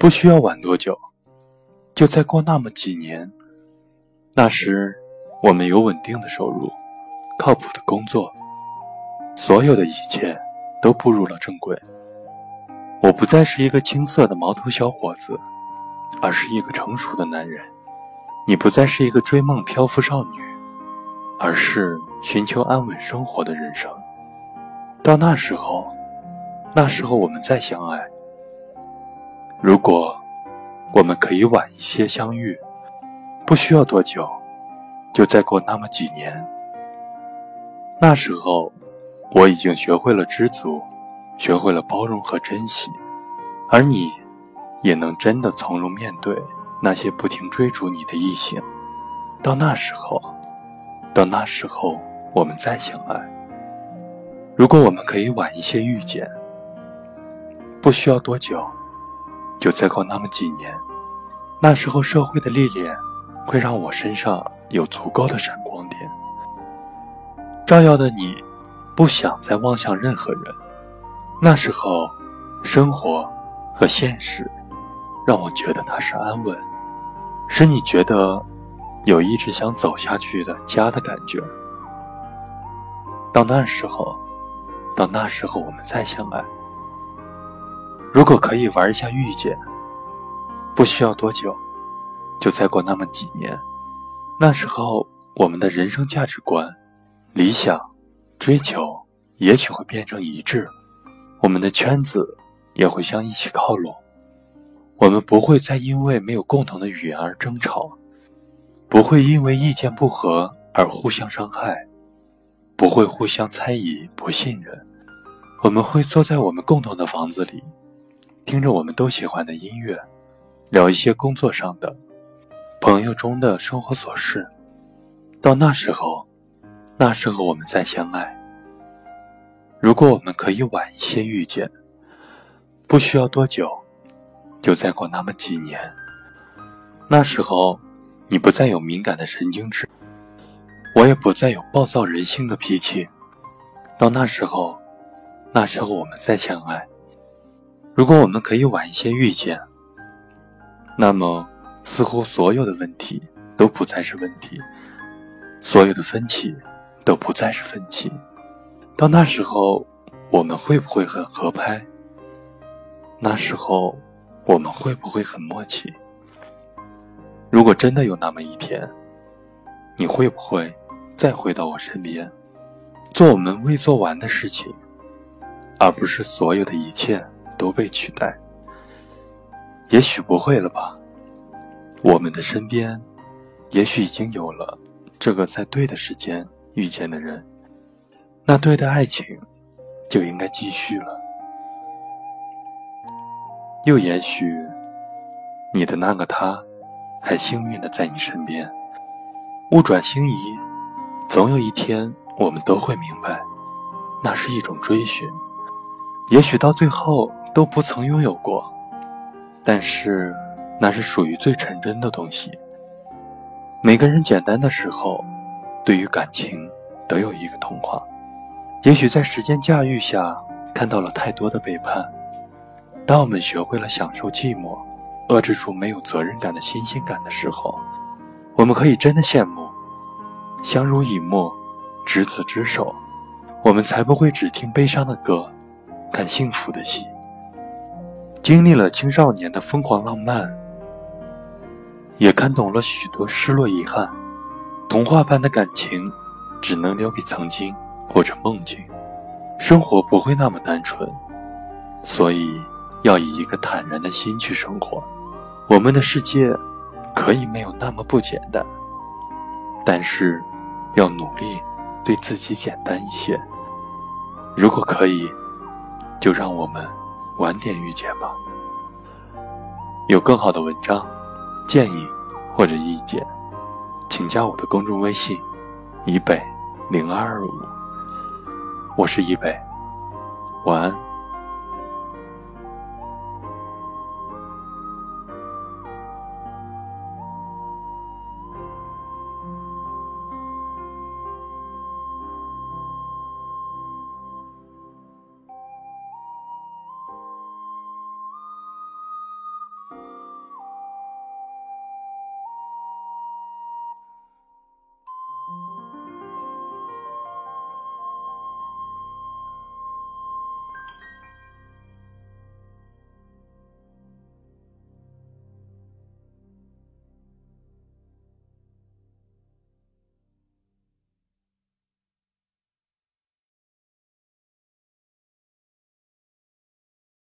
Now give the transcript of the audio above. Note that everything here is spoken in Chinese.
不需要晚多久，就再过那么几年。那时，我们有稳定的收入，靠谱的工作，所有的一切都步入了正轨。我不再是一个青涩的毛头小伙子，而是一个成熟的男人。你不再是一个追梦漂浮少女，而是寻求安稳生活的人生。到那时候，那时候我们再相爱。如果我们可以晚一些相遇，不需要多久，就再过那么几年。那时候，我已经学会了知足，学会了包容和珍惜，而你，也能真的从容面对那些不停追逐你的异性。到那时候，到那时候，我们再相爱。如果我们可以晚一些遇见，不需要多久，就再过那么几年，那时候社会的历练会让我身上有足够的闪光点，照耀的你不想再望向任何人。那时候，生活和现实让我觉得那是安稳，使你觉得有一直想走下去的家的感觉。到那时候。到那时候，我们再相爱。如果可以玩一下遇见，不需要多久，就再过那么几年。那时候，我们的人生价值观、理想、追求，也许会变成一致。我们的圈子也会向一起靠拢。我们不会再因为没有共同的语言而争吵，不会因为意见不合而互相伤害。不会互相猜疑、不信任。我们会坐在我们共同的房子里，听着我们都喜欢的音乐，聊一些工作上的、朋友中的生活琐事。到那时候，那时候我们再相爱。如果我们可以晚一些遇见，不需要多久，就再过那么几年。那时候，你不再有敏感的神经质。我也不再有暴躁人性的脾气。到那时候，那时候我们再相爱。如果我们可以晚一些遇见，那么似乎所有的问题都不再是问题，所有的分歧都不再是分歧。到那时候，我们会不会很合拍？那时候，我们会不会很默契？如果真的有那么一天，你会不会？再回到我身边，做我们未做完的事情，而不是所有的一切都被取代。也许不会了吧？我们的身边，也许已经有了这个在对的时间遇见的人，那对的爱情就应该继续了。又也许，你的那个他，还幸运的在你身边。物转星移。总有一天，我们都会明白，那是一种追寻。也许到最后都不曾拥有过，但是那是属于最纯真的东西。每个人简单的时候，对于感情都有一个童话。也许在时间驾驭下，看到了太多的背叛。当我们学会了享受寂寞，遏制住没有责任感的新鲜感的时候，我们可以真的羡慕。相濡以沫，执子之手，我们才不会只听悲伤的歌，看幸福的戏。经历了青少年的疯狂浪漫，也看懂了许多失落遗憾。童话般的感情，只能留给曾经或者梦境。生活不会那么单纯，所以要以一个坦然的心去生活。我们的世界可以没有那么不简单，但是。要努力对自己简单一些。如果可以，就让我们晚点遇见吧。有更好的文章、建议或者意见，请加我的公众微信：以北零二二五。我是以北，晚安。